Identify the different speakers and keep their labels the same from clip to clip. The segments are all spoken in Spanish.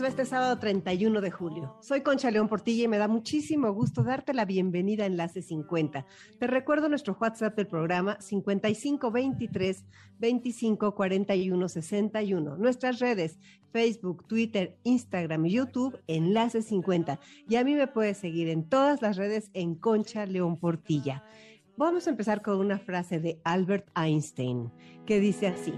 Speaker 1: ¿Cómo les va este sábado 31 de julio? Soy Concha León Portilla y me da muchísimo gusto darte la bienvenida a Enlace 50. Te recuerdo nuestro WhatsApp del programa 5523 2541 61. Nuestras redes Facebook, Twitter, Instagram y YouTube Enlace 50. Y a mí me puedes seguir en todas las redes en Concha León Portilla. Vamos a empezar con una frase de Albert Einstein que dice así.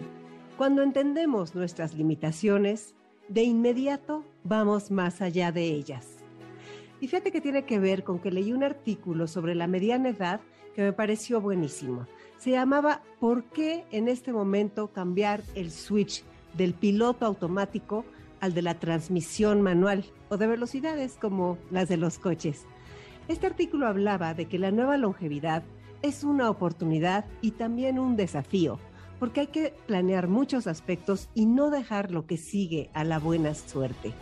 Speaker 1: Cuando entendemos nuestras limitaciones, de inmediato vamos más allá de ellas. Y fíjate que tiene que ver con que leí un artículo sobre la mediana edad que me pareció buenísimo. Se llamaba ¿Por qué en este momento cambiar el switch del piloto automático al de la transmisión manual o de velocidades como las de los coches? Este artículo hablaba de que la nueva longevidad es una oportunidad y también un desafío porque hay que planear muchos aspectos y no dejar lo que sigue a la buena suerte.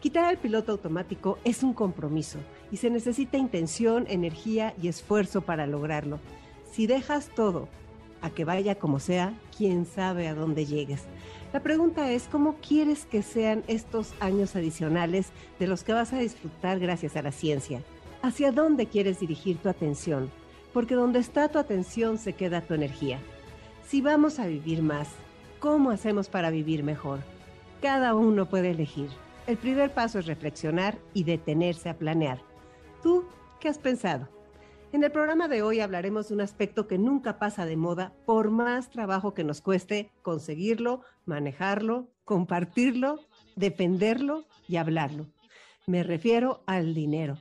Speaker 1: Quitar el piloto automático es un compromiso y se necesita intención, energía y esfuerzo para lograrlo. Si dejas todo a que vaya como sea, quién sabe a dónde llegues. La pregunta es, ¿cómo quieres que sean estos años adicionales de los que vas a disfrutar gracias a la ciencia? ¿Hacia dónde quieres dirigir tu atención? Porque donde está tu atención se queda tu energía. Si vamos a vivir más, ¿cómo hacemos para vivir mejor? Cada uno puede elegir. El primer paso es reflexionar y detenerse a planear. ¿Tú qué has pensado? En el programa de hoy hablaremos de un aspecto que nunca pasa de moda, por más trabajo que nos cueste conseguirlo, manejarlo, compartirlo, defenderlo y hablarlo. Me refiero al dinero,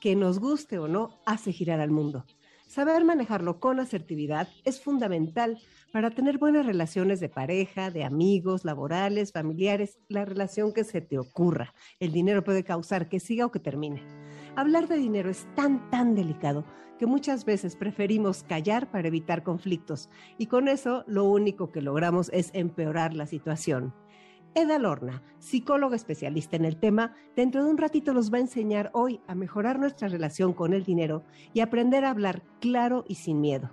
Speaker 1: que nos guste o no, hace girar al mundo. Saber manejarlo con asertividad es fundamental para tener buenas relaciones de pareja, de amigos, laborales, familiares, la relación que se te ocurra. El dinero puede causar que siga o que termine. Hablar de dinero es tan, tan delicado que muchas veces preferimos callar para evitar conflictos y con eso lo único que logramos es empeorar la situación. Eda Lorna, psicóloga especialista en el tema, dentro de un ratito nos va a enseñar hoy a mejorar nuestra relación con el dinero y aprender a hablar claro y sin miedo.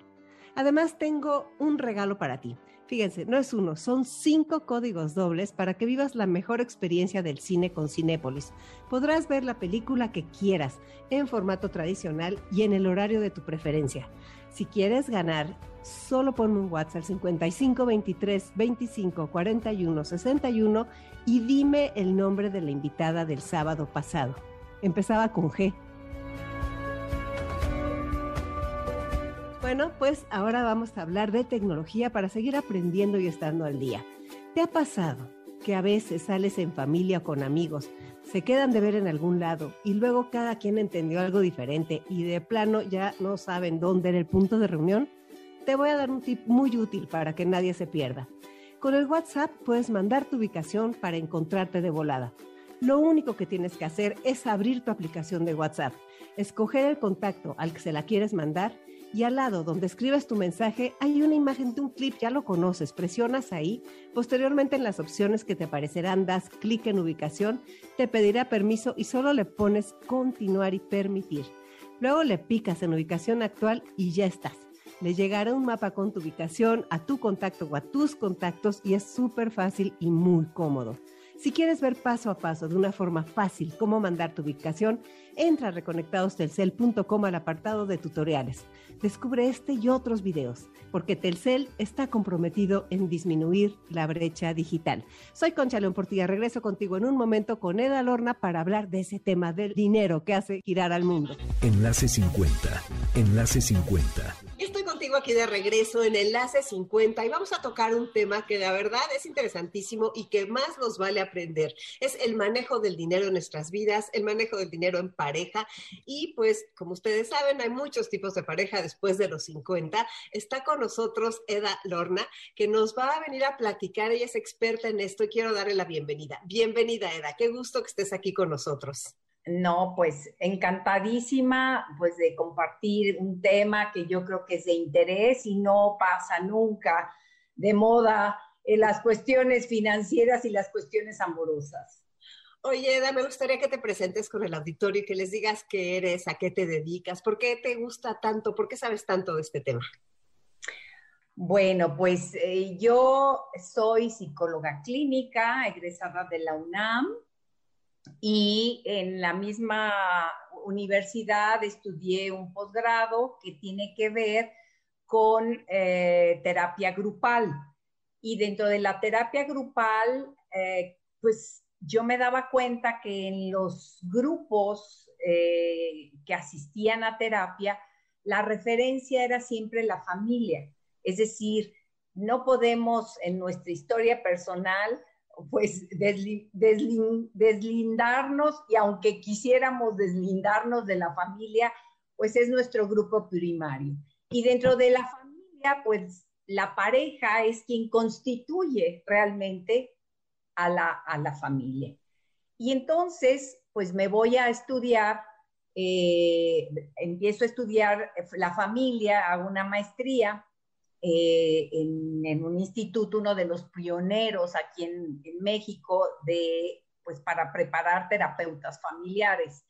Speaker 1: Además, tengo un regalo para ti. Fíjense, no es uno, son cinco códigos dobles para que vivas la mejor experiencia del cine con Cinépolis. Podrás ver la película que quieras, en formato tradicional y en el horario de tu preferencia. Si quieres ganar, solo ponme un WhatsApp 55 23 25 41 61 y dime el nombre de la invitada del sábado pasado. Empezaba con G. Bueno, pues ahora vamos a hablar de tecnología para seguir aprendiendo y estando al día. ¿Te ha pasado que a veces sales en familia con amigos, se quedan de ver en algún lado y luego cada quien entendió algo diferente y de plano ya no saben dónde era el punto de reunión? Te voy a dar un tip muy útil para que nadie se pierda. Con el WhatsApp puedes mandar tu ubicación para encontrarte de volada. Lo único que tienes que hacer es abrir tu aplicación de WhatsApp, escoger el contacto al que se la quieres mandar y al lado donde escribes tu mensaje hay una imagen de un clip, ya lo conoces, presionas ahí, posteriormente en las opciones que te aparecerán das clic en ubicación, te pedirá permiso y solo le pones continuar y permitir. Luego le picas en ubicación actual y ya estás. Le llegará un mapa con tu ubicación a tu contacto o a tus contactos y es súper fácil y muy cómodo. Si quieres ver paso a paso de una forma fácil cómo mandar tu ubicación, entra a reconectadostelcel.com al apartado de tutoriales. Descubre este y otros videos, porque Telcel está comprometido en disminuir la brecha digital. Soy Concha León Portilla, regreso contigo en un momento con Eda Lorna para hablar de ese tema del dinero que hace girar al mundo.
Speaker 2: Enlace 50. Enlace 50
Speaker 1: Aquí de regreso en Enlace 50 y vamos a tocar un tema que la verdad es interesantísimo y que más nos vale aprender. Es el manejo del dinero en nuestras vidas, el manejo del dinero en pareja y pues como ustedes saben hay muchos tipos de pareja después de los 50. Está con nosotros Eda Lorna que nos va a venir a platicar, ella es experta en esto y quiero darle la bienvenida. Bienvenida Eda, qué gusto que estés aquí con nosotros.
Speaker 3: No, pues encantadísima pues de compartir un tema que yo creo que es de interés y no pasa nunca de moda en las cuestiones financieras y las cuestiones amorosas.
Speaker 1: Oye, Eda, me gustaría que te presentes con el auditorio y que les digas qué eres, a qué te dedicas, por qué te gusta tanto, por qué sabes tanto de este tema.
Speaker 3: Bueno, pues eh, yo soy psicóloga clínica, egresada de la UNAM, y en la misma universidad estudié un posgrado que tiene que ver con eh, terapia grupal. Y dentro de la terapia grupal, eh, pues yo me daba cuenta que en los grupos eh, que asistían a terapia, la referencia era siempre la familia. Es decir, no podemos en nuestra historia personal pues deslindarnos y aunque quisiéramos deslindarnos de la familia, pues es nuestro grupo primario. Y dentro de la familia, pues la pareja es quien constituye realmente a la, familia. Y entonces, pues me voy a estudiar, eh, empiezo a estudiar la familia, hago una maestría eh, en, un instituto, uno de los pioneros aquí en, México, de, pues para preparar terapeutas familiares.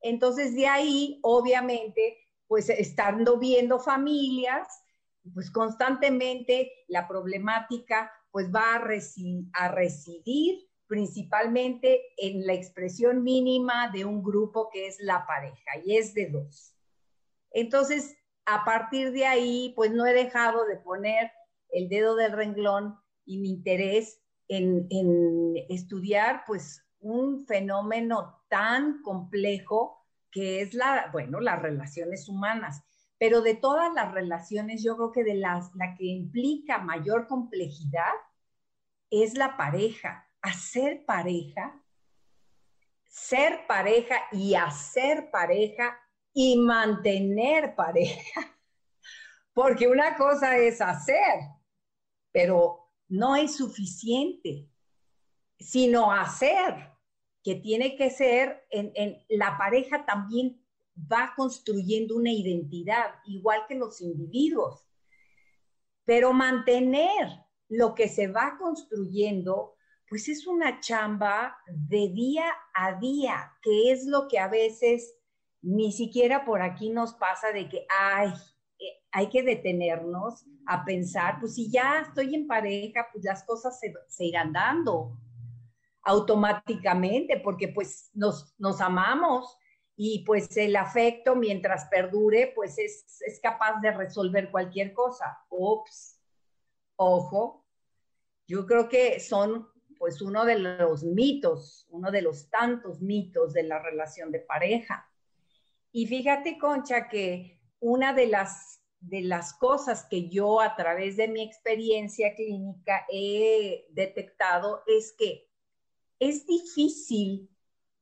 Speaker 3: Entonces, de ahí, obviamente, pues estando viendo familias, pues constantemente la problemática pues va a, a residir principalmente en la expresión mínima de un grupo que es la pareja y es de dos. Entonces, a partir de ahí, pues no he dejado de poner el dedo del renglón y mi interés en, estudiar, pues, un fenómeno tan complejo que es la, bueno, las relaciones humanas. Pero de todas las relaciones, yo creo que de las, la que implica mayor complejidad es la pareja. Hacer pareja, ser pareja y hacer pareja y mantener pareja. Porque una cosa es hacer, pero no es suficiente, sino hacer, que tiene que ser, en, la pareja también va construyendo una identidad, igual que los individuos. Pero mantener lo que se va construyendo, pues es una chamba de día a día, que es lo que a veces ni siquiera por aquí nos pasa de que, ay, eh, hay que detenernos a pensar, pues si ya estoy en pareja, pues las cosas se, irán dando automáticamente, porque pues nos, nos, amamos y pues el afecto mientras perdure, pues es, es capaz de resolver cualquier cosa. Ops, ojo, yo creo que son pues uno de los mitos, uno de los tantos mitos de la relación de pareja. Y fíjate, Concha, que una de las, de las cosas que yo a través de mi experiencia clínica he detectado es que es difícil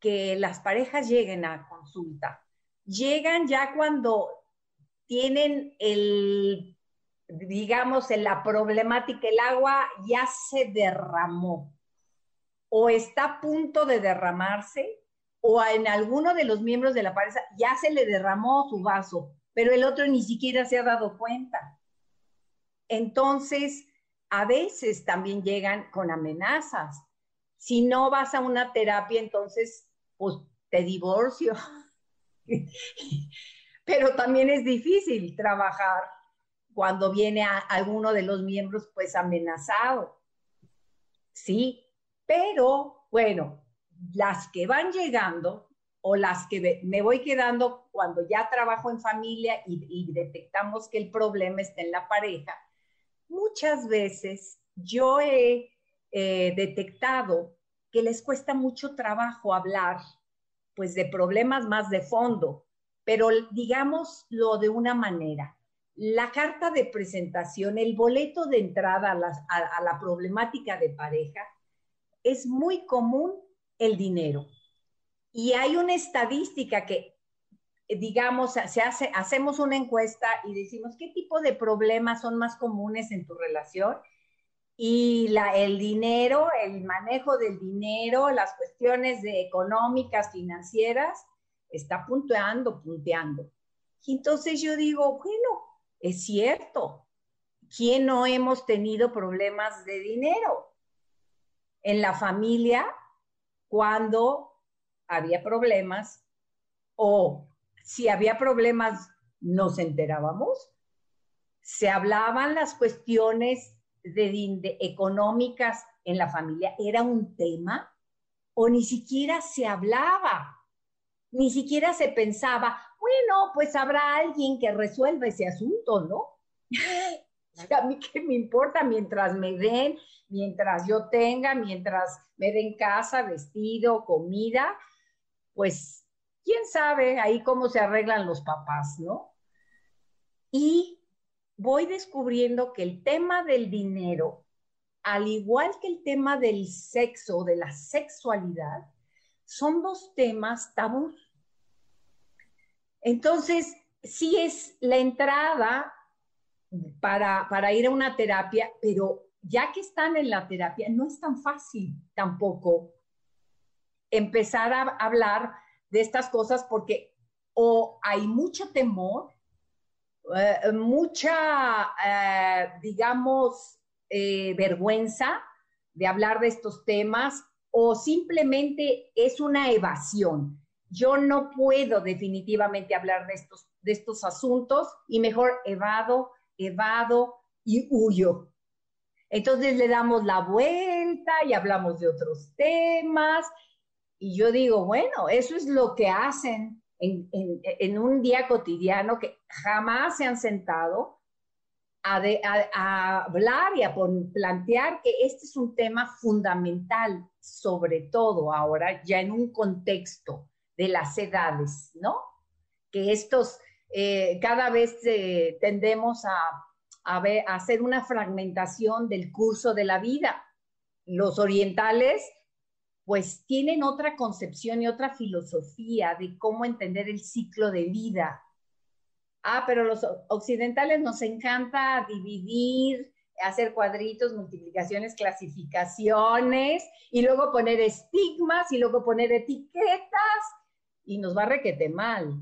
Speaker 3: que las parejas lleguen a consulta. Llegan ya cuando tienen el, digamos, la problemática, el agua ya se derramó o está a punto de derramarse o en alguno de los miembros de la pareja ya se le derramó su vaso, pero el otro ni siquiera se ha dado cuenta. Entonces, a veces también llegan con amenazas. Si no vas a una terapia, entonces, pues te divorcio. pero también es difícil trabajar cuando viene a alguno de los miembros pues amenazado. Sí, pero bueno, las que van llegando o las que me voy quedando cuando ya trabajo en familia y, detectamos que el problema está en la pareja, muchas veces yo he eh, detectado que les cuesta mucho trabajo hablar, pues de problemas más de fondo, pero digámoslo de una manera. La carta de presentación, el boleto de entrada a la problemática de pareja, es muy común el dinero. Y hay una estadística que, digamos, se hace, hacemos una encuesta y decimos, ¿qué tipo de problemas son más comunes en tu relación? y la, el dinero, el manejo del dinero, las cuestiones de económicas, financieras, está punteando, punteando. Y entonces yo digo, bueno, es cierto, ¿quién no hemos tenido problemas de dinero? En la familia, cuando había problemas o si había problemas, nos enterábamos. Se hablaban las cuestiones de, económicas en la familia, era un tema o ni siquiera se hablaba, ni siquiera se pensaba, bueno, pues habrá alguien que resuelva ese asunto, ¿no? a mí qué me importa mientras me den, mientras yo tenga, mientras me den casa, vestido, comida, pues quién sabe ahí cómo se arreglan los papás, ¿no? Y voy descubriendo que el tema del dinero, al igual que el tema del sexo, de la sexualidad, son dos temas tabú. Entonces, sí es la entrada para, para ir a una terapia, pero ya que están en la terapia, no es tan fácil tampoco empezar a hablar de estas cosas porque o hay mucho temor eh, mucha, eh, digamos, eh, vergüenza de hablar de estos temas o simplemente es una evasión. Yo no puedo definitivamente hablar de estos, de estos asuntos y mejor evado, evado y huyo. Entonces le damos la vuelta y hablamos de otros temas. Y yo digo, bueno, eso es lo que hacen en, un día cotidiano que jamás se han sentado a, hablar y a plantear que este es un tema fundamental, sobre todo ahora ya en un contexto de las edades, ¿no? Que estos, eh, cada vez eh, tendemos a, hacer una fragmentación del curso de la vida. Los orientales pues tienen otra concepción y otra filosofía de cómo entender el ciclo de vida. Ah, pero los occidentales nos encanta dividir, hacer cuadritos, multiplicaciones, clasificaciones y luego poner estigmas y luego poner etiquetas y nos va requete mal.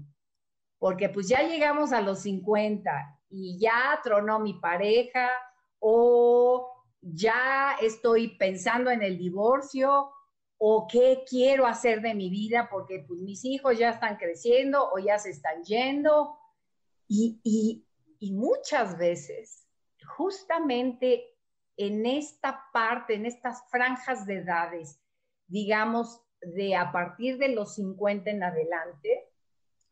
Speaker 3: Porque pues ya llegamos a los 50 y ya tronó mi pareja o ya estoy pensando en el divorcio o qué quiero hacer de mi vida porque pues mis hijos ya están creciendo o ya se están yendo. Y, y, y muchas veces, justamente en esta parte, en estas franjas de edades, digamos, de a partir de los 50 en adelante,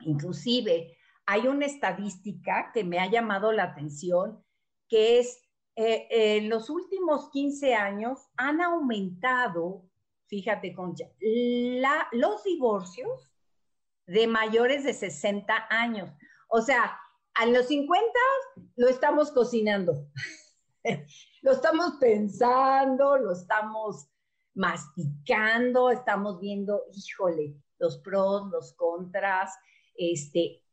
Speaker 3: inclusive hay una estadística que me ha llamado la atención, que es, eh, en los últimos 15 años han aumentado fíjate, Concha, los divorcios de mayores de 60 años. O sea, a los 50 lo estamos cocinando, lo estamos pensando, lo estamos masticando, estamos viendo, híjole, los pros, los contras, este,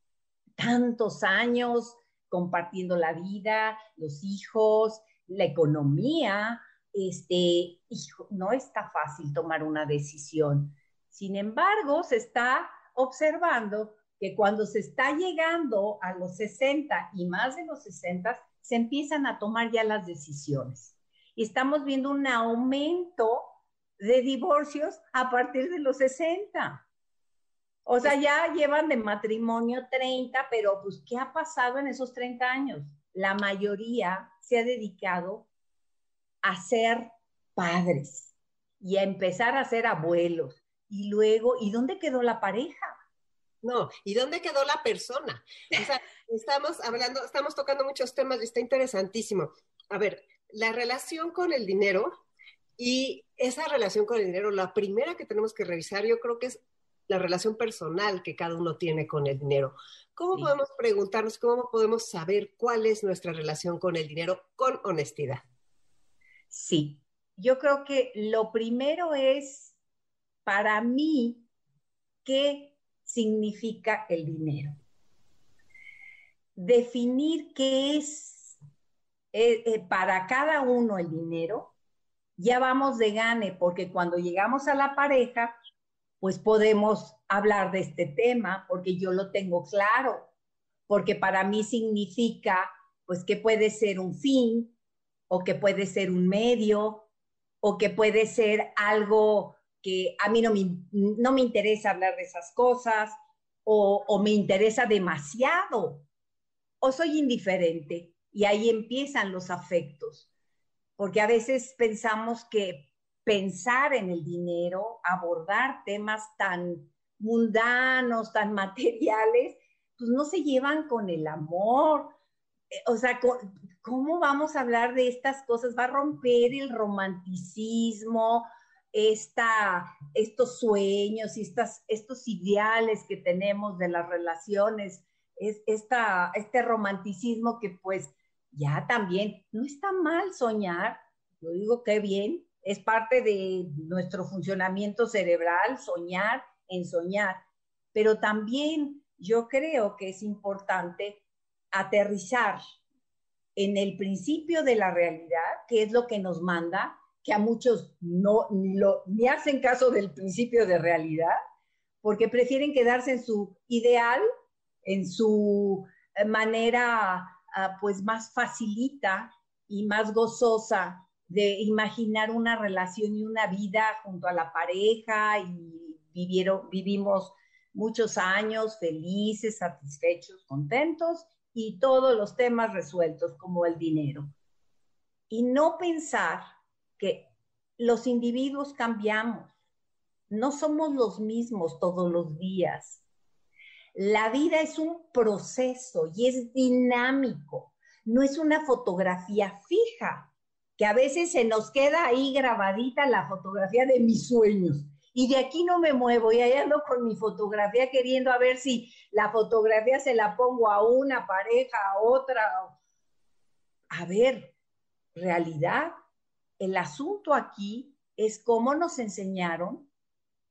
Speaker 3: tantos años compartiendo la vida, los hijos, la economía, este, no está fácil tomar una decisión. Sin embargo, se está observando que cuando se está llegando a los 60 y más de los 60, se empiezan a tomar ya las decisiones. Y estamos viendo un aumento de divorcios a partir de los 60. O sea, ya llevan de matrimonio 30, pero pues, ¿qué ha pasado en esos 30 años? La mayoría se ha dedicado a ser padres y a empezar a ser abuelos. Y luego, ¿y dónde quedó la pareja?
Speaker 1: No, ¿y dónde quedó la persona? O sea, estamos hablando, estamos tocando muchos temas y está interesantísimo. A ver, la relación con el dinero y esa relación con el dinero, la primera que tenemos que revisar, yo creo que es la relación personal que cada uno tiene con el dinero. ¿Cómo podemos preguntarnos, cómo podemos saber cuál es nuestra relación con el dinero con honestidad?
Speaker 3: Sí, yo creo que lo primero es para mí qué significa el dinero. Definir qué es eh, eh, para cada uno el dinero, ya vamos de gane, porque cuando llegamos a la pareja, pues podemos hablar de este tema, porque yo lo tengo claro, porque para mí significa, pues que puede ser un fin, o que puede ser un medio, o que puede ser algo que a mí no me, no me interesa hablar de esas cosas, o, o me interesa demasiado, o soy indiferente. Y ahí empiezan los afectos, porque a veces pensamos que pensar en el dinero, abordar temas tan mundanos, tan materiales, pues no se llevan con el amor. Eh, o sea, ¿cómo vamos a hablar de estas cosas? Va a romper el romanticismo, esta, estos sueños y estas, estos ideales que tenemos de las relaciones, es, esta, este romanticismo que pues ya también no está mal soñar, yo digo que bien, es parte de nuestro funcionamiento cerebral, soñar en soñar, pero también yo creo que es importante aterrizar en el principio de la realidad, que es lo que nos manda, que a muchos no ni, lo, ni hacen caso del principio de realidad, porque prefieren quedarse en su ideal, en su eh, manera ah, pues más facilita y más gozosa de imaginar una relación y una vida junto a la pareja y vivieron, vivimos muchos años felices, satisfechos, contentos y todos los temas resueltos como el dinero. Y no pensar que los individuos cambiamos, no somos los mismos todos los días. La vida es un proceso y es dinámico, no es una fotografía fija que a veces se nos queda ahí grabadita la fotografía de mis sueños. Y de aquí no me muevo y ahí ando con mi fotografía queriendo a ver si la fotografía se la pongo a una pareja, a otra. A ver, realidad, el asunto aquí es cómo nos enseñaron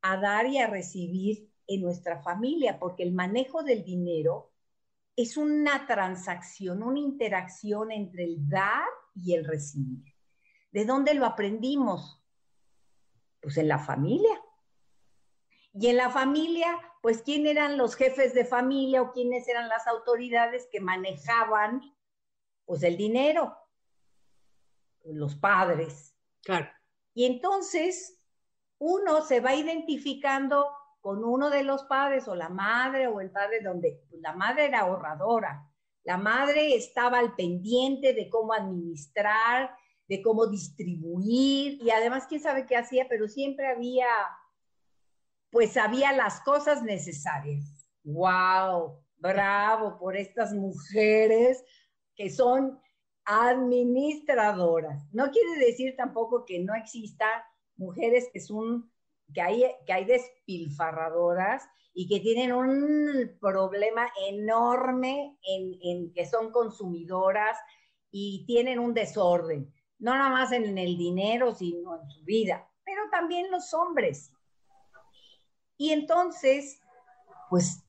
Speaker 3: a dar y a recibir en nuestra familia, porque el manejo del dinero es una transacción, una interacción entre el dar y el recibir. ¿De dónde lo aprendimos? Pues en la familia. Y en la familia, pues quién eran los jefes de familia o quiénes eran las autoridades que manejaban pues el dinero. Los padres.
Speaker 1: Claro.
Speaker 3: Y entonces uno se va identificando con uno de los padres o la madre o el padre donde pues, la madre era ahorradora. La madre estaba al pendiente de cómo administrar, de cómo distribuir y además quién sabe qué hacía, pero siempre había, pues había las cosas necesarias. ¡Wow! Bravo por estas mujeres que son administradoras. No quiere decir tampoco que no exista mujeres que son, que hay, que hay despilfarradoras y que tienen un problema enorme en, en que son consumidoras y tienen un desorden no nada más en el dinero, sino en su vida, pero también los hombres. Y entonces, pues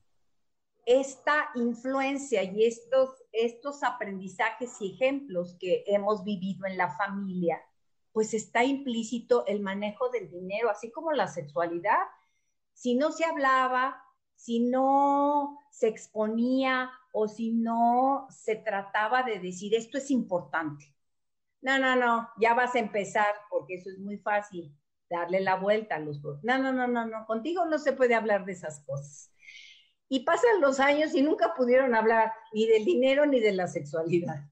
Speaker 3: esta influencia y estos, estos aprendizajes y ejemplos que hemos vivido en la familia, pues está implícito el manejo del dinero, así como la sexualidad. Si no se hablaba, si no se exponía o si no se trataba de decir esto es importante, no, no, no, ya vas a empezar, porque eso es muy fácil, darle la vuelta a los. No, no, no, no, no, contigo no se puede hablar de esas cosas. Y pasan los años y nunca pudieron hablar ni del dinero ni de la sexualidad.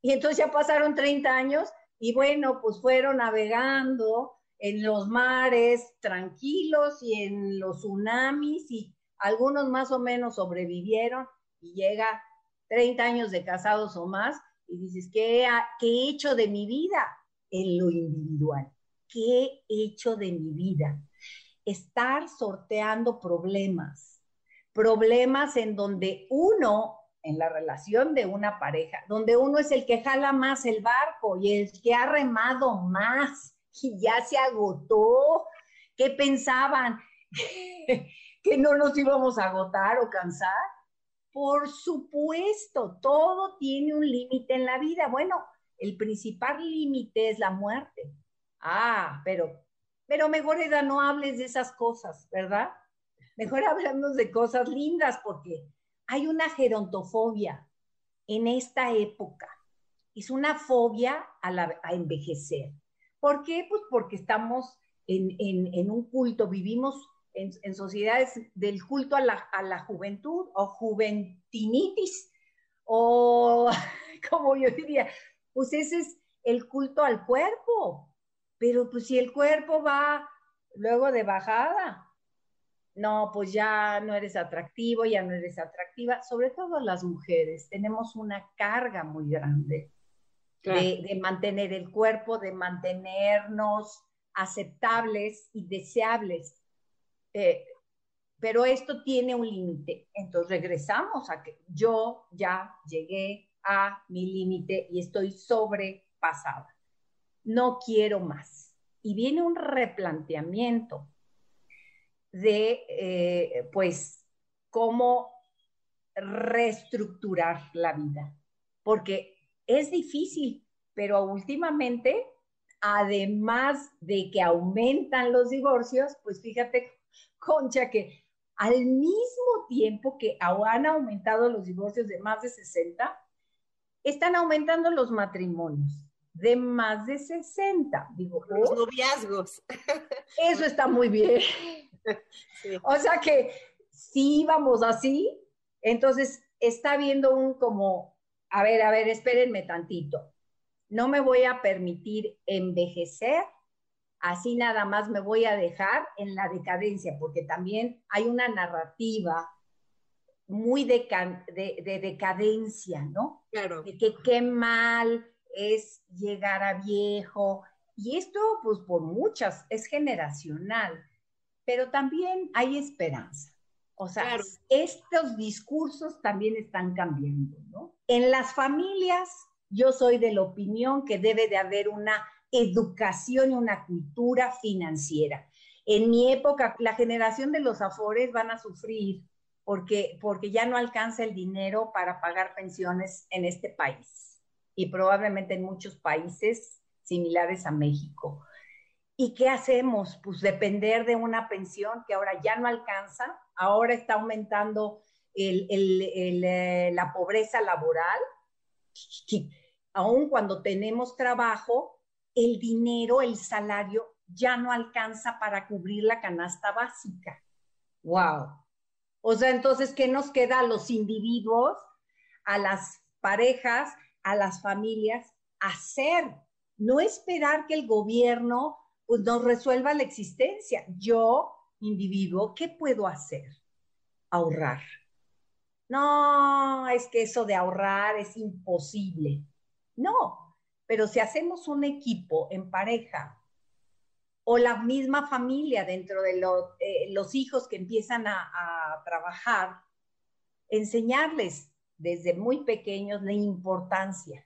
Speaker 3: Y entonces ya pasaron 30 años y bueno, pues fueron navegando en los mares tranquilos y en los tsunamis y algunos más o menos sobrevivieron y llega 30 años de casados o más y dices, ¿qué, he hecho de mi vida en lo individual? ¿Qué he hecho de mi vida? Estar sorteando problemas, problemas en donde uno, en la relación de una pareja, donde uno es el que jala más el barco y el que ha remado más y ya se agotó. ¿Qué pensaban? ¿Que no nos íbamos a agotar o cansar? Por supuesto, todo tiene un límite en la vida. Bueno, el principal límite es la muerte. Ah, pero, pero mejor era no hables de esas cosas, ¿verdad? Mejor hablamos de cosas lindas porque hay una gerontofobia en esta época. Es una fobia a, envejecer. ¿Por qué? Pues porque estamos en, un culto, vivimos en, sociedades del culto a la, a la juventud o juventinitis, o como yo diría, pues ese es el culto al cuerpo. Pero pues si el cuerpo va luego de bajada, no, pues ya no eres atractivo, ya no eres atractiva, sobre todo las mujeres, tenemos una carga muy grande de, mantener el cuerpo, de mantenernos aceptables y deseables. Eh, pero esto tiene un límite. Entonces regresamos a que yo ya llegué a mi límite y estoy sobrepasada. No quiero más. Y viene un replanteamiento de, eh, pues, cómo reestructurar la vida, porque es difícil, pero últimamente, además de que aumentan los divorcios, pues fíjate, Concha, que al mismo tiempo que han aumentado los divorcios de más de 60, están aumentando los matrimonios de más de 60. Digo,
Speaker 1: los noviazgos.
Speaker 3: Eso está muy bien. O sea que si vamos así, entonces está viendo un como, a ver, a ver, espérenme tantito. No me voy a permitir envejecer, así nada más me voy a dejar en la decadencia, porque también hay una narrativa muy de, de, decadencia, ¿no?
Speaker 1: Claro.
Speaker 3: De que qué mal es llegar a viejo. Y esto, pues por muchas, es generacional pero también hay esperanza. O sea, estos discursos también están cambiando, ¿no? En las familias, yo soy de la opinión que debe de haber una educación y una cultura financiera. En mi época, la generación de los afores van a sufrir porque, porque ya no alcanza el dinero para pagar pensiones en este país y probablemente en muchos países similares a México. ¿Y qué hacemos? Pues depender de una pensión que ahora ya no alcanza, ahora está aumentando eh, la pobreza laboral, aun cuando tenemos trabajo, el dinero, el salario ya no alcanza para cubrir la canasta básica. ¡Wow! O sea, entonces, ¿qué nos queda a los individuos, a las parejas, a las familias? Hacer, no esperar que el gobierno pues nos resuelva la existencia. Yo, individuo, ¿qué puedo hacer? Ahorrar. No, es que eso de ahorrar es imposible. No, pero si hacemos un equipo en pareja o la misma familia dentro de eh, los hijos que empiezan a, a trabajar, enseñarles desde muy pequeños la importancia,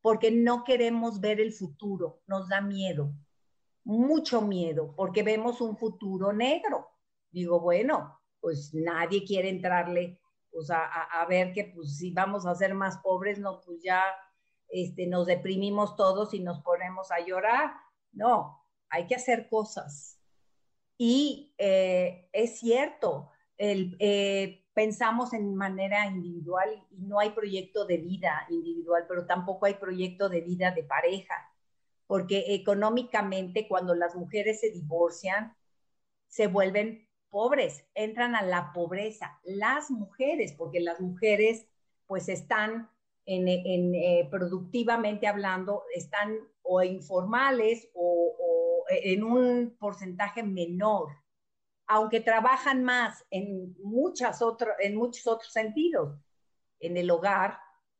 Speaker 3: porque no queremos ver el futuro, nos da miedo mucho miedo porque vemos un futuro negro. Digo, bueno, pues nadie quiere entrarle pues a, ver que pues si vamos a ser más pobres, no, pues ya este, nos deprimimos todos y nos ponemos a llorar. No, hay que hacer cosas. Y eh, es cierto, el, eh, pensamos en manera individual y no hay proyecto de vida individual, pero tampoco hay proyecto de vida de pareja porque económicamente cuando las mujeres se divorcian, se vuelven pobres, entran a la pobreza. Las mujeres, porque las mujeres pues están en, eh, productivamente hablando, están o informales o, en un porcentaje menor, aunque trabajan más en, muchas en muchos otros sentidos, en el hogar,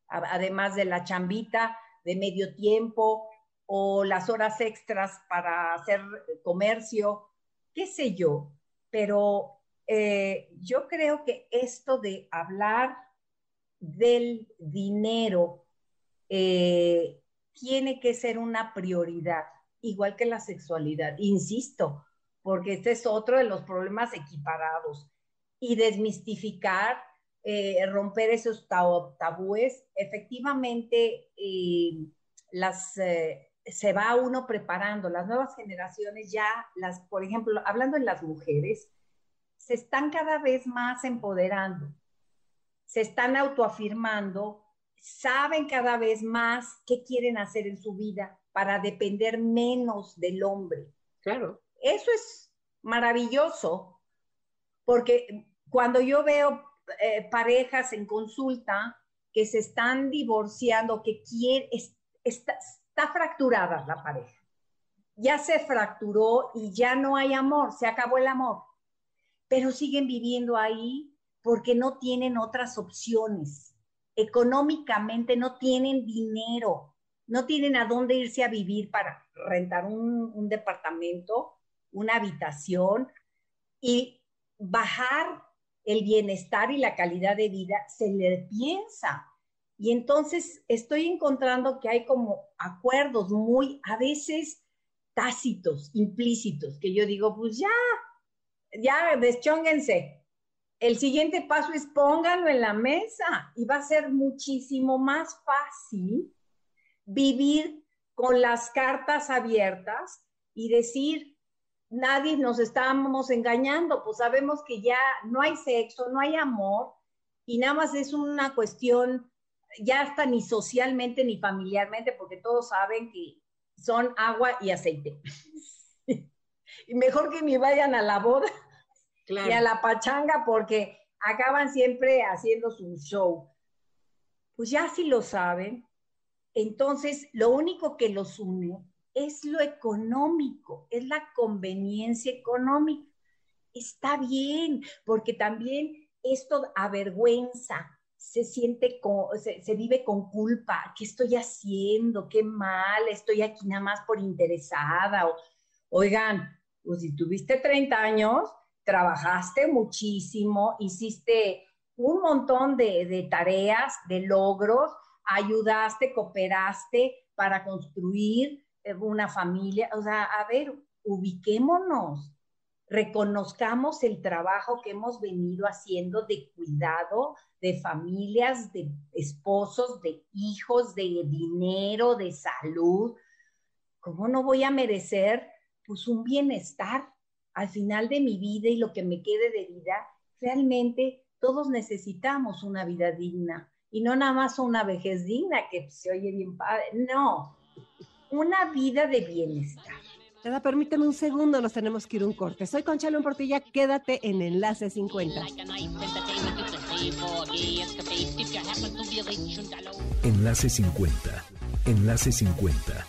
Speaker 3: además de la chambita de medio tiempo, o las horas extras para hacer comercio, qué sé yo, pero eh, yo creo que esto de hablar del dinero eh, tiene que ser una prioridad, igual que la sexualidad, insisto, porque este es otro de los problemas equiparados y desmistificar, eh, romper esos tabúes, efectivamente las, eh, se va uno preparando. Las nuevas generaciones ya, las, por ejemplo, hablando de las mujeres, se están cada vez más empoderando, se están autoafirmando, saben cada vez más qué quieren hacer en su vida para depender menos del hombre.
Speaker 1: Claro.
Speaker 3: Eso es maravilloso, porque cuando yo veo eh, parejas en consulta que se están divorciando, que quieren, está, está fracturada la pareja. Ya se fracturó y ya no hay amor, se acabó el amor. Pero siguen viviendo ahí porque no tienen otras opciones. Económicamente no tienen dinero, no tienen a dónde irse a vivir para rentar un, departamento, una habitación y bajar el bienestar y la calidad de vida, se le piensa. Y entonces estoy encontrando que hay como acuerdos muy, a veces tácitos, implícitos, que yo digo, pues ya, ya, deschónguense. El siguiente paso es pónganlo en la mesa y va a ser muchísimo más fácil vivir con las cartas abiertas y decir, nadie nos estábamos engañando, pues sabemos que ya no hay sexo, no hay amor y nada más es una cuestión ya hasta ni socialmente ni familiarmente, porque todos saben que son agua y aceite. y mejor que ni vayan a la boda y a la pachanga porque acaban siempre haciendo su show. Pues ya si lo saben, entonces lo único que los une es lo económico, es la conveniencia económica. Está bien, porque también esto avergüenza, se siente, con, se, vive con culpa, ¿qué estoy haciendo? ¿Qué mal? ¿Estoy aquí nada más por interesada? O, oigan, pues si tuviste 30 años, trabajaste muchísimo, hiciste un montón de, de tareas, de logros, ayudaste, cooperaste para construir eh, una familia. O sea, a ver, ubiquémonos, reconozcamos el trabajo que hemos venido haciendo de cuidado de familias, de esposos, de hijos, de dinero, de salud. ¿Cómo no voy a merecer pues un bienestar al final de mi vida y lo que me quede de vida? Realmente todos necesitamos una vida digna y no nada más una vejez digna que se oye bien padre, no, una vida de bienestar.
Speaker 1: Nada, permíteme un segundo, nos tenemos que ir un corte. Soy Conchalo Portilla, quédate en Enlace 50.
Speaker 2: Enlace 50. Enlace 50.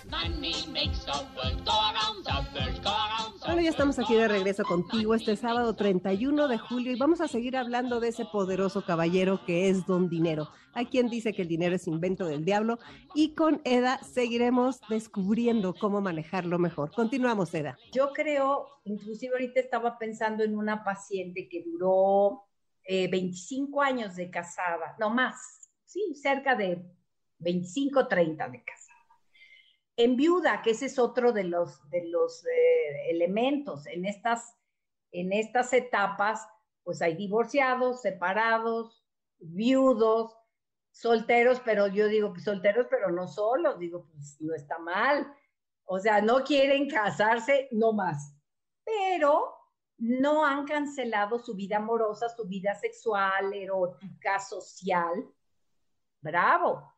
Speaker 1: Bueno, ya estamos aquí de regreso contigo este sábado 31 de julio y vamos a seguir hablando de ese poderoso caballero que es Don Dinero. Hay quien dice que el dinero es invento del diablo y con Eda seguiremos descubriendo cómo manejarlo mejor. Continuamos, Eda.
Speaker 3: Yo creo, inclusive ahorita estaba pensando en una paciente que duró 25 eh, años de casada, no más, sí, cerca de 25, 30 de casada en viuda, que ese es otro de los, eh, elementos. En estas, en estas etapas, pues hay divorciados, separados, viudos, solteros, pero yo digo, pues, solteros, pero no solos, digo, pues no está mal. O sea, no quieren casarse, no más. Pero no han cancelado su vida amorosa, su vida sexual, erótica, social. Bravo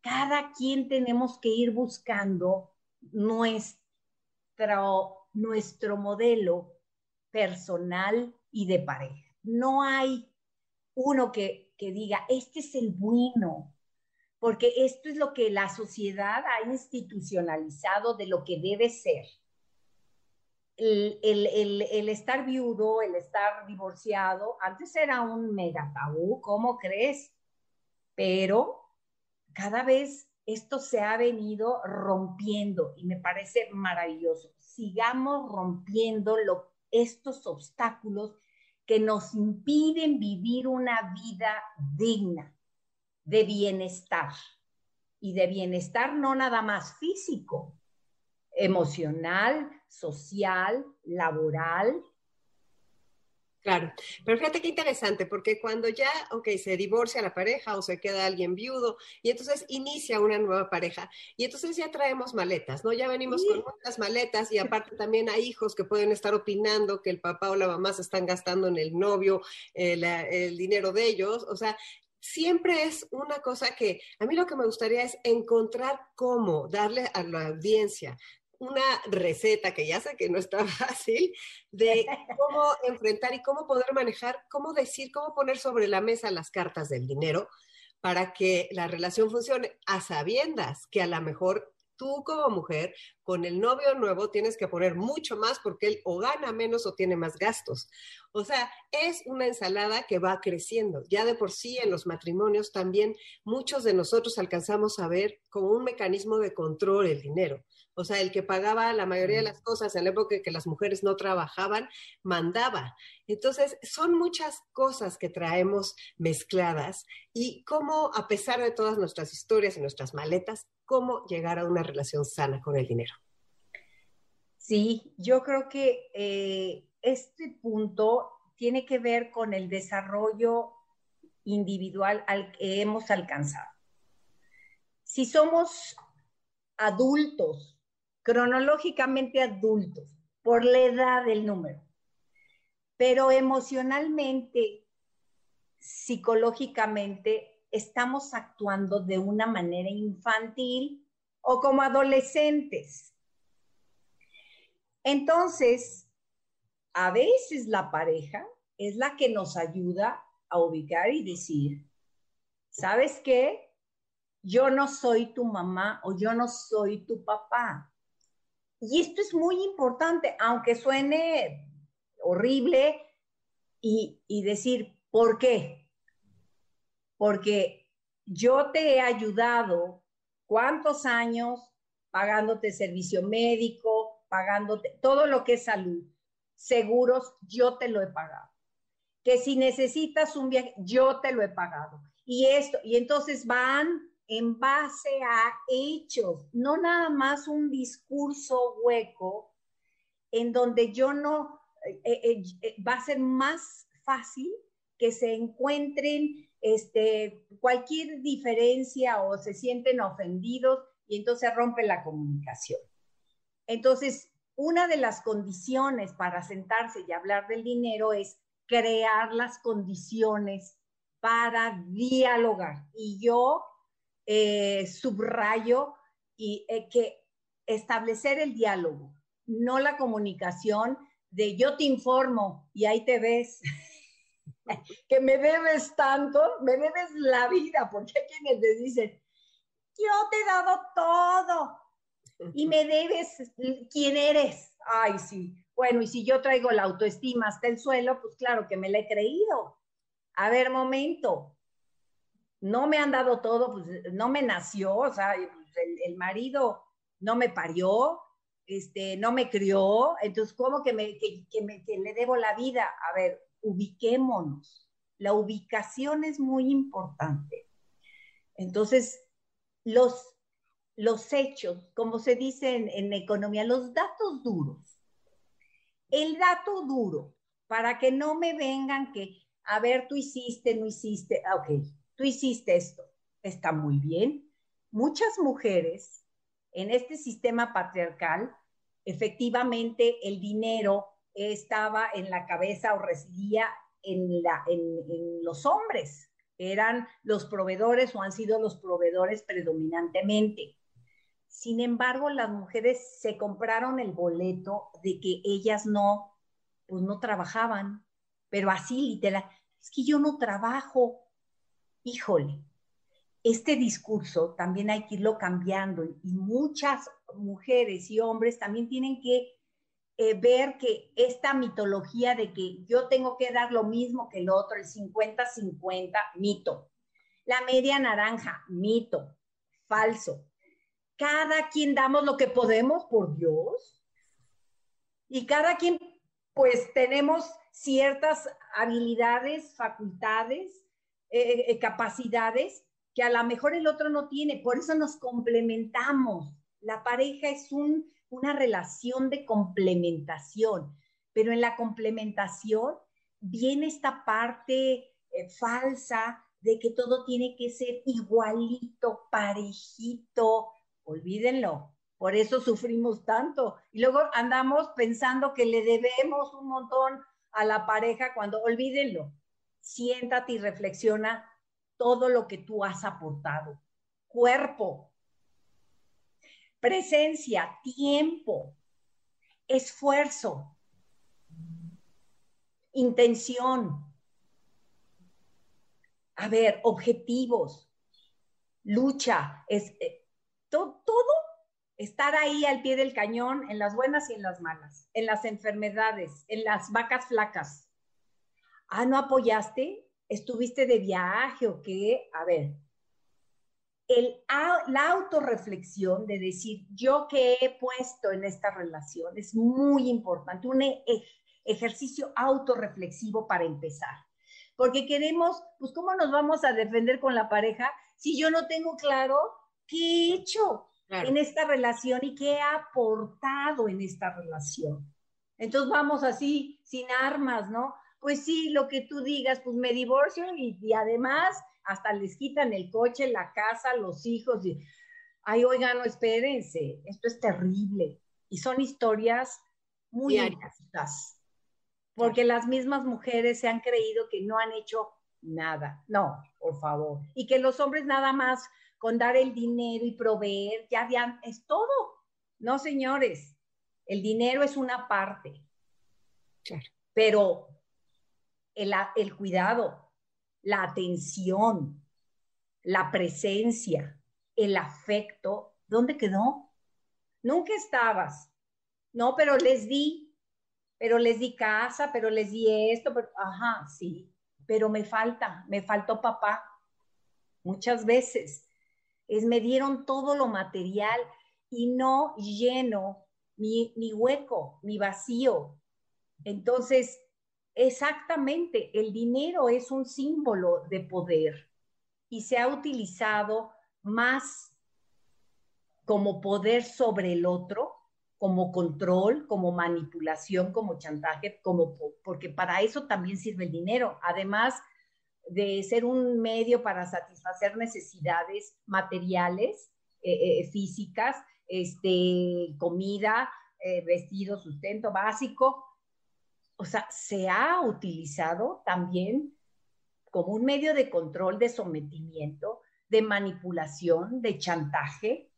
Speaker 3: cada quien tenemos que ir buscando nuestro, nuestro modelo personal y de pareja. No hay uno que, que diga, este es el bueno, porque esto es lo que la sociedad ha institucionalizado de lo que debe ser. El, el, el, el, estar viudo, el estar divorciado, antes era un mega tabú, ¿cómo crees? Pero cada vez esto se ha venido rompiendo y me parece maravilloso. Sigamos rompiendo estos obstáculos que nos impiden vivir una vida digna, de bienestar. Y de bienestar no nada más físico, emocional, social, laboral.
Speaker 1: Claro, pero fíjate qué interesante, porque cuando ya, ok, se divorcia la pareja o se queda alguien viudo y entonces inicia una nueva pareja y entonces ya traemos maletas, ¿no? Ya venimos con muchas maletas y aparte también hay hijos que pueden estar opinando que el papá o la mamá se están gastando en el novio el, el dinero de ellos, o sea, siempre es una cosa que a mí lo que me gustaría es encontrar cómo darle a la audiencia una receta que ya sé que no está fácil de cómo enfrentar y cómo poder manejar, cómo decir, cómo poner sobre la mesa las cartas del dinero para que la relación funcione a sabiendas que a lo mejor tú como mujer con el novio nuevo tienes que poner mucho más porque él o gana menos o tiene más gastos. O sea, es una ensalada que va creciendo. Ya de por sí en los matrimonios también muchos de nosotros alcanzamos a ver como un mecanismo de control el dinero. O sea, el que pagaba la mayoría de las cosas en la época en que las mujeres no trabajaban, mandaba. Entonces, son muchas cosas que traemos mezcladas y cómo, a pesar de todas nuestras historias y nuestras maletas, cómo llegar a una relación sana con el dinero.
Speaker 3: Sí, yo creo que eh, este punto tiene que ver con el desarrollo individual al que hemos alcanzado. Si somos adultos cronológicamente adultos, por la edad del número, pero emocionalmente, psicológicamente, estamos actuando de una manera infantil o como adolescentes. Entonces, a veces la pareja es la que nos ayuda a ubicar y decir, ¿sabes qué? Yo no soy tu mamá o yo no soy tu papá. Y esto es muy importante, aunque suene horrible, y, decir, ¿por qué? Porque yo te he ayudado cuántos años pagándote servicio médico, pagándote todo lo que es salud, seguros, yo te lo he pagado. Que si necesitas un viaje, yo te lo he pagado. Y esto, y entonces van en base a hechos, no nada más un discurso hueco en donde yo no, eh, eh, eh, va a ser más fácil que se encuentren este, cualquier diferencia o se sienten ofendidos y entonces rompe la comunicación. Entonces, una de las condiciones para sentarse y hablar del dinero es crear las condiciones para dialogar. Y yo eh, subrayo y eh, que establecer el diálogo, no la comunicación de yo te informo y ahí te ves, que me debes tanto, me debes la vida, porque hay quienes te dicen, yo te he dado todo y me debes quién eres. Ay, sí. Bueno, y si yo traigo la autoestima hasta el suelo, pues claro que me la he creído. A ver, momento, no me han dado todo, pues no me nació, o sea, pues, el, marido no me parió, este, no me crió, entonces, ¿cómo que, me, que, me, que le debo la vida? A ver, ubiquémonos. La ubicación es muy importante. Entonces, los, los hechos, como se dice en, en economía, los datos duros. El dato duro, para que no me vengan que, a ver, tú hiciste, no hiciste, ah, ok, tú hiciste esto, está muy bien. Muchas mujeres en este sistema patriarcal, efectivamente el dinero estaba en la cabeza o residía en, los hombres, eran los proveedores o han sido los proveedores predominantemente. Sin embargo, las mujeres se compraron el boleto de que ellas no, pues no trabajaban, pero así literal, es que yo no trabajo, híjole, este discurso también hay que irlo cambiando y muchas mujeres y hombres también tienen que eh, ver que esta mitología de que yo tengo que dar lo mismo que el otro, el 50-50, mito. La media naranja, mito, falso. Cada quien damos lo que podemos, por Dios. Y cada quien, pues tenemos ciertas habilidades, facultades, eh, eh, capacidades que a lo mejor el otro no tiene. Por eso nos complementamos. La pareja es un, una relación de complementación, pero en la complementación viene esta parte eh, falsa de que todo tiene que ser igualito, parejito. Olvídenlo, por eso sufrimos tanto. Y luego andamos pensando que le debemos un montón a la pareja cuando olvídenlo. Siéntate y reflexiona todo lo que tú has aportado. Cuerpo, presencia, tiempo, esfuerzo, intención. A ver, objetivos, lucha, es, eh, todo estar ahí al pie del cañón en las buenas y en las malas, en las enfermedades, en las vacas flacas. Ah, ¿no apoyaste? ¿Estuviste de viaje o qué? A ver, el, la autorreflexión de decir, yo qué he puesto en esta relación es muy importante, un e, ejercicio autorreflexivo para empezar. Porque queremos, pues, ¿cómo nos vamos a defender con la pareja si yo no tengo claro qué he hecho? en esta relación y qué ha aportado en esta relación. Entonces vamos así, sin armas, ¿no? Pues sí, lo que tú digas, pues me divorcio y, además hasta les quitan el coche, la casa, los hijos. Y, Ay, oigan, no espérense, esto es terrible. Y son historias muy injustas, porque las mismas mujeres se han creído que no han hecho nada. No, por favor. Y que los hombres nada más con dar el dinero y proveer, ya, ya es todo. No, señores, el dinero es una parte. Pero el, cuidado, la atención, la presencia, el afecto, ¿dónde quedó? Nunca estabas. No, pero les di, pero les di casa, pero les di esto, pero, ajá, sí, pero me falta, me faltó papá. Muchas veces es me dieron todo lo material y no lleno mi, hueco, mi vacío. Entonces, exactamente, el dinero es un símbolo de poder y se ha utilizado más como poder sobre el otro, como control, como manipulación, como chantaje, como porque para eso también sirve el dinero. Además, de ser un medio para satisfacer necesidades materiales, eh, eh, físicas, este, comida, eh, vestido, sustento básico. O sea, se ha utilizado también como un medio de control, de sometimiento, de manipulación, de chantaje,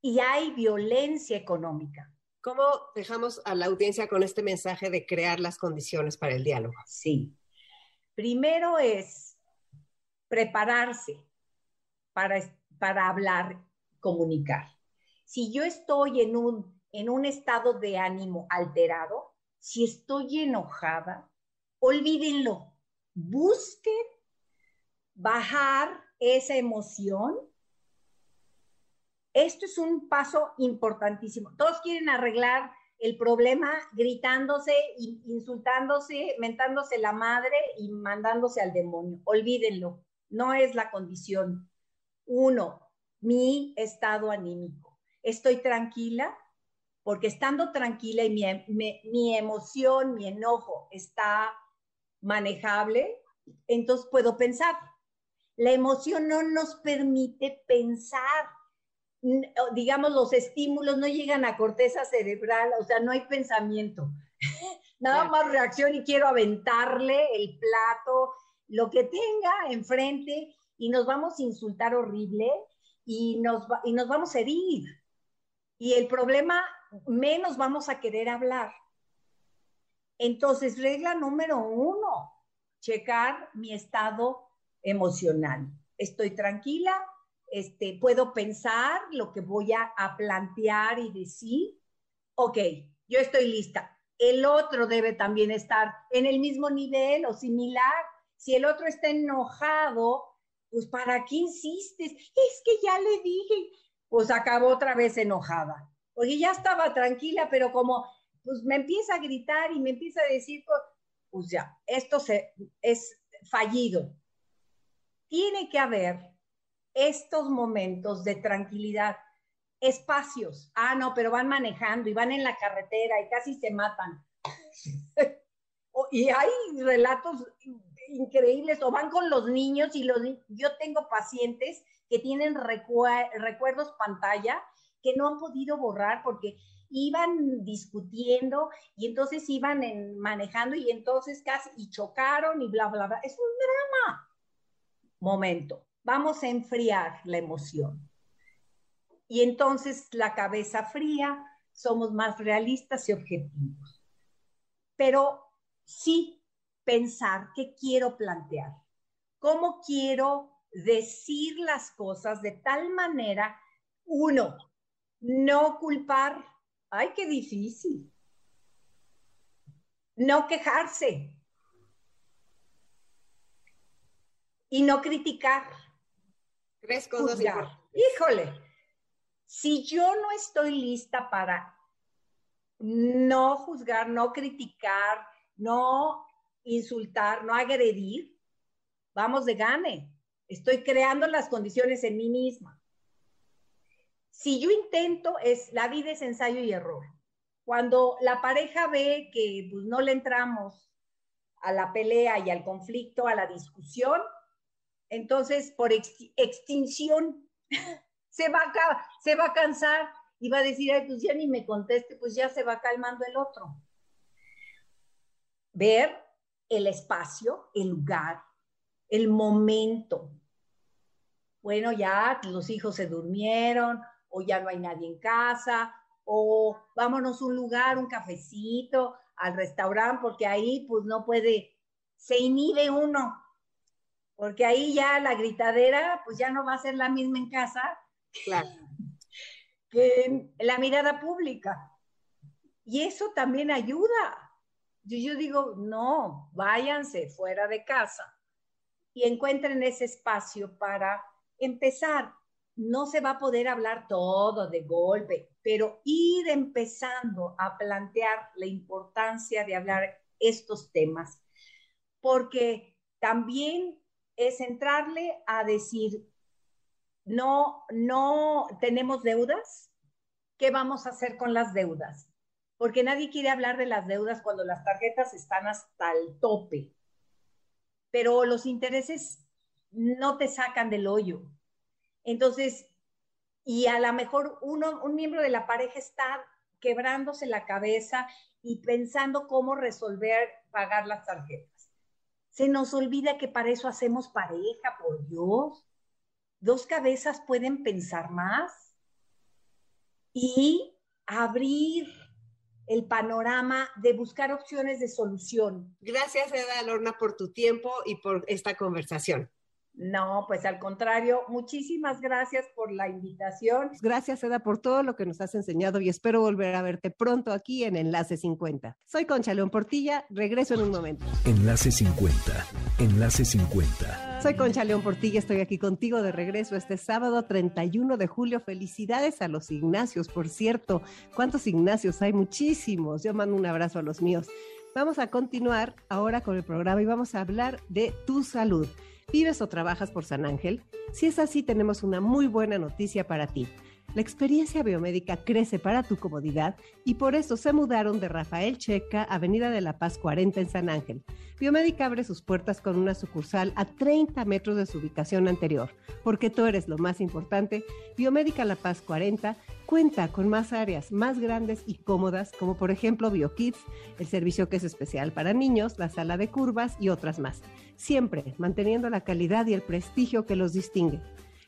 Speaker 3: y hay violencia económica.
Speaker 1: ¿Cómo dejamos a la audiencia con este mensaje de crear las condiciones para el diálogo?
Speaker 3: Sí, Primero es prepararse para, para hablar, comunicar. Si yo estoy en un, en un estado de ánimo alterado, si estoy enojada, olvídenlo, busquen bajar esa emoción. Esto es un paso importantísimo. Todos quieren arreglar el problema gritándose, insultándose, mentándose la madre y mandándose al demonio. Olvídenlo, no es la condición. Uno, mi estado anímico. Estoy tranquila porque estando tranquila y mi, mi emoción, mi enojo está manejable, entonces puedo pensar. La emoción no nos permite pensar digamos, los estímulos no llegan a corteza cerebral, o sea, no hay pensamiento. Nada más reacción y quiero aventarle el plato, lo que tenga enfrente y nos vamos a insultar horrible y nos, y nos vamos a herir. Y el problema, menos vamos a querer hablar. Entonces, regla número uno, checar mi estado emocional. Estoy tranquila, este, puedo pensar lo que voy a, plantear y decir, ok, yo estoy lista. El otro debe también estar en el mismo nivel o similar. Si el otro está enojado, pues ¿para qué insistes? Es que ya le dije, pues acabó otra vez enojada. Oye, ya estaba tranquila, pero como pues me empieza a gritar y me empieza a decir, pues ya, esto se, es fallido. Tiene que haber estos momentos de tranquilidad, espacios. Ah, no, pero van manejando y van en la carretera y casi se matan. y hay relatos increíbles, o van con los niños y los yo tengo pacientes que tienen recuerdos pantalla que no han podido borrar porque iban discutiendo y entonces iban manejando y entonces casi y chocaron y bla, bla, bla. Es un drama. Momento, vamos a enfriar la emoción. Y entonces la cabeza fría, somos más realistas y objetivos. Pero sí pensar qué quiero plantear, cómo quiero decir las cosas de tal manera, uno, no culpar, ay, qué difícil, no quejarse y no criticar.
Speaker 1: Tres cosas.
Speaker 3: Híjole, si yo no estoy lista para no juzgar, no criticar, no insultar, no agredir, vamos de gane. Estoy creando las condiciones en mí misma. Si yo intento, es la vida es ensayo y error. Cuando la pareja ve que pues, no le entramos a la pelea y al conflicto, a la discusión, entonces por extinción se va, a, se va a cansar y va a decir, Ay, pues ya ni me conteste, pues ya se va calmando el otro. Ver el espacio, el lugar, el momento. Bueno, ya los hijos se durmieron o ya no hay nadie en casa o vámonos a un lugar, un cafecito, al restaurante, porque ahí pues no puede, se inhibe uno, porque ahí ya la gritadera pues ya no va a ser la misma en casa claro. que en la mirada pública. Y eso también ayuda yo, digo, no, váyanse fuera de casa y encuentren ese espacio para empezar. No se va a poder hablar todo de golpe, pero ir empezando a plantear la importancia de hablar estos temas, porque también es entrarle a decir, no, no tenemos deudas, ¿qué vamos a hacer con las deudas? porque nadie quiere hablar de las deudas cuando las tarjetas están hasta el tope. Pero los intereses no te sacan del hoyo. Entonces, y a lo mejor uno, un miembro de la pareja está quebrándose la cabeza y pensando cómo resolver pagar las tarjetas. Se nos olvida que para eso hacemos pareja, por Dios. Dos cabezas pueden pensar más y abrir el panorama de buscar opciones de solución.
Speaker 1: Gracias, Eda Lorna, por tu tiempo y por esta conversación.
Speaker 3: No, pues al contrario, muchísimas gracias por la invitación.
Speaker 1: Gracias, Eda, por todo lo que nos has enseñado y espero volver a verte pronto aquí en Enlace 50. Soy Concha León Portilla, regreso en un momento.
Speaker 2: Enlace 50, Enlace 50.
Speaker 1: Soy Concha León Portilla, estoy aquí contigo de regreso este sábado 31 de julio. Felicidades a los Ignacios, por cierto. ¿Cuántos Ignacios hay? Muchísimos. Yo mando un abrazo a los míos. Vamos a continuar ahora con el programa y vamos a hablar de tu salud. ¿Vives o trabajas por San Ángel? Si es así, tenemos una muy buena noticia para ti. La experiencia biomédica crece para tu comodidad y por eso se mudaron de Rafael Checa, Avenida de la Paz 40 en San Ángel. Biomédica abre sus puertas con una sucursal a 30 metros de su ubicación anterior. Porque tú eres lo más importante, Biomédica La Paz 40 cuenta con más áreas más grandes y cómodas, como por ejemplo BioKids, el servicio que es especial para niños, la sala de curvas y otras más. Siempre manteniendo la calidad y el prestigio que los distingue.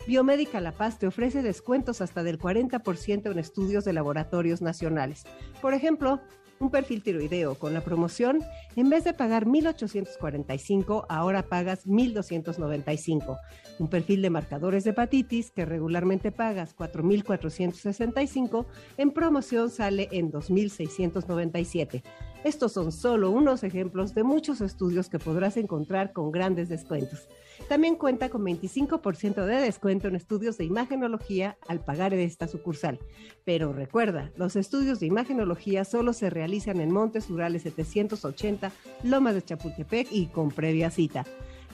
Speaker 1: Biomédica La Paz te ofrece descuentos hasta del 40% en estudios de laboratorios nacionales. Por ejemplo, un perfil tiroideo con la promoción, en vez de pagar 1.845, ahora pagas 1.295. Un perfil de marcadores de hepatitis que regularmente pagas 4.465, en promoción sale en 2.697. Estos son solo unos ejemplos de muchos estudios que podrás encontrar con grandes descuentos. También cuenta con 25% de descuento en estudios de imagenología al pagar de esta sucursal. Pero recuerda, los estudios de imagenología solo se realizan en Montes Rurales 780, Lomas de Chapultepec y con previa cita.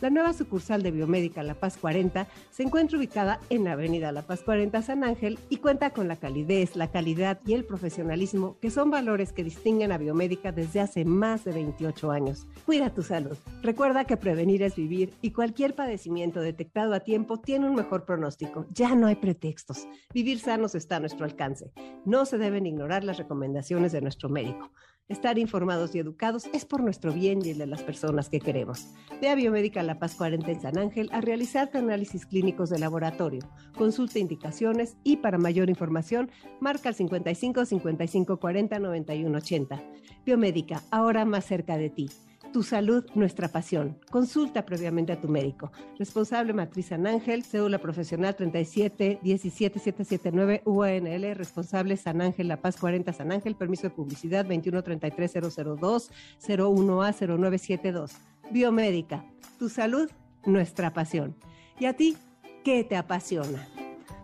Speaker 1: La nueva sucursal de Biomédica La Paz 40 se encuentra ubicada en Avenida La Paz 40 San Ángel y cuenta con la calidez, la calidad y el profesionalismo que son valores que distinguen a Biomédica desde hace más de 28 años. Cuida tu salud. Recuerda que prevenir es vivir y cualquier padecimiento detectado a tiempo tiene un mejor pronóstico. Ya no hay pretextos. Vivir sanos está a nuestro alcance. No se deben ignorar las recomendaciones de nuestro médico. Estar informados y educados es por nuestro bien y el de las personas que queremos. Ve a Biomédica La Paz 40 en San Ángel a realizarte análisis clínicos de laboratorio. Consulta indicaciones y para mayor información marca el 55 55 40 91 80. Biomédica, ahora más cerca de ti. Tu salud, nuestra pasión. Consulta previamente a tu médico. Responsable Matriz San Ángel, cédula profesional 37 17 779 UANL, responsable San Ángel La Paz 40 San Ángel, permiso de publicidad 21 33 002 01A 0972. Biomédica, tu salud, nuestra pasión. ¿Y a ti qué te apasiona?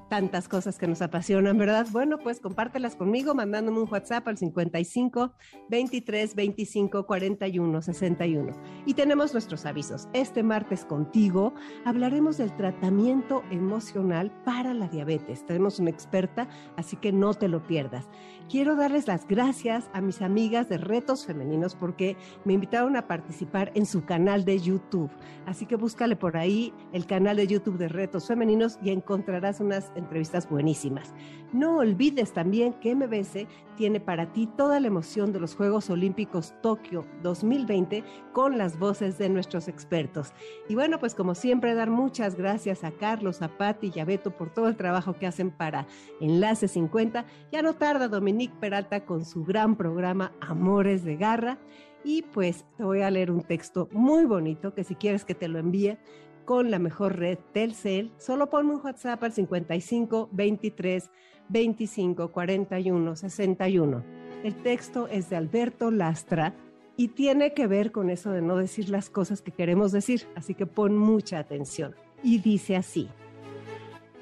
Speaker 1: Tantas cosas que nos apasionan, ¿verdad? Bueno, pues compártelas conmigo mandándome un WhatsApp al 55 23 25 41 61. Y tenemos nuestros avisos. Este martes contigo hablaremos del tratamiento emocional para la diabetes. Tenemos una experta, así que no te lo pierdas. Quiero darles las gracias a mis amigas de Retos Femeninos porque me invitaron a participar en su canal de YouTube. Así que búscale por ahí el canal de YouTube de Retos Femeninos y encontrarás unas entrevistas buenísimas. No olvides también que MBS tiene para ti toda la emoción de los Juegos Olímpicos Tokio 2020 con las voces de nuestros expertos. Y bueno, pues como siempre, dar muchas gracias a Carlos, a Patti y a Beto por todo el trabajo que hacen para Enlace 50. Ya no tarda Dominique Peralta con su gran programa Amores de Garra. Y pues te voy a leer un texto muy bonito que si quieres que te lo envíe, con la mejor red Telcel, solo ponme un WhatsApp al 55 23 25 41 61. El texto es de Alberto Lastra y tiene que ver con eso de no decir las cosas que queremos decir, así que pon mucha atención. Y dice así,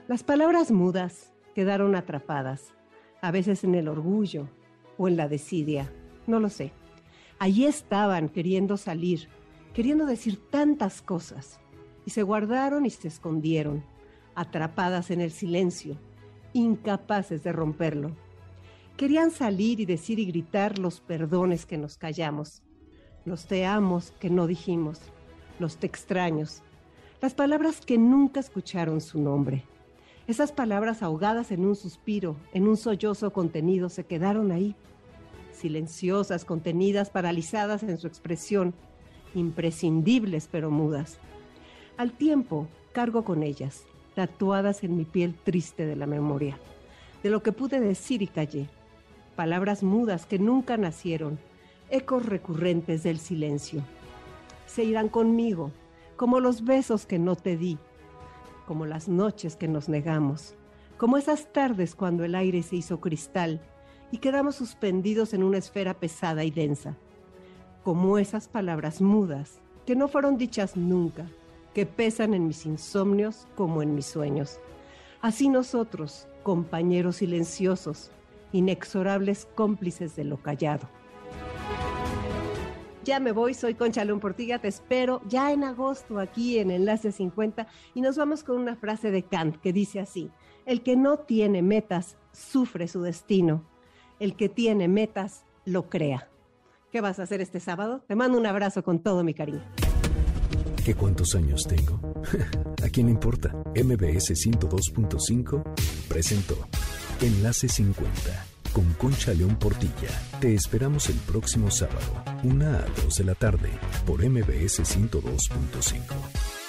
Speaker 1: las palabras mudas quedaron atrapadas, a veces en el orgullo o en la desidia, no lo sé. Allí estaban queriendo salir, queriendo decir tantas cosas y se guardaron y se escondieron, atrapadas en el silencio, incapaces de romperlo. Querían salir y decir y gritar los perdones que nos callamos, los te amos que no dijimos, los te extraños, las palabras que nunca escucharon su nombre. Esas palabras ahogadas en un suspiro, en un sollozo contenido, se quedaron ahí, silenciosas, contenidas, paralizadas en su expresión, imprescindibles pero mudas. Al tiempo, cargo con ellas, tatuadas en mi piel triste de la memoria, de lo que pude decir y callé, palabras mudas que nunca nacieron, ecos recurrentes del silencio. Se irán conmigo, como los besos que no te di, como las noches que nos negamos, como esas tardes cuando el aire se hizo cristal y quedamos suspendidos en una esfera pesada y densa, como esas palabras mudas que no fueron dichas nunca, que pesan en mis insomnios como en mis sueños. Así nosotros, compañeros silenciosos, inexorables cómplices de lo callado. Ya me voy, soy Concha León Portiga, te espero ya en agosto aquí en Enlace 50 y nos vamos con una frase de Kant que dice así, el que no tiene metas sufre su destino, el que tiene metas lo crea. ¿Qué vas a hacer este sábado? Te mando un abrazo con todo mi cariño
Speaker 2: qué cuántos años tengo? ¿A quién importa? MBS 102.5 presentó Enlace 50 con Concha León Portilla. Te esperamos el próximo sábado, 1 a 2 de la tarde, por MBS 102.5.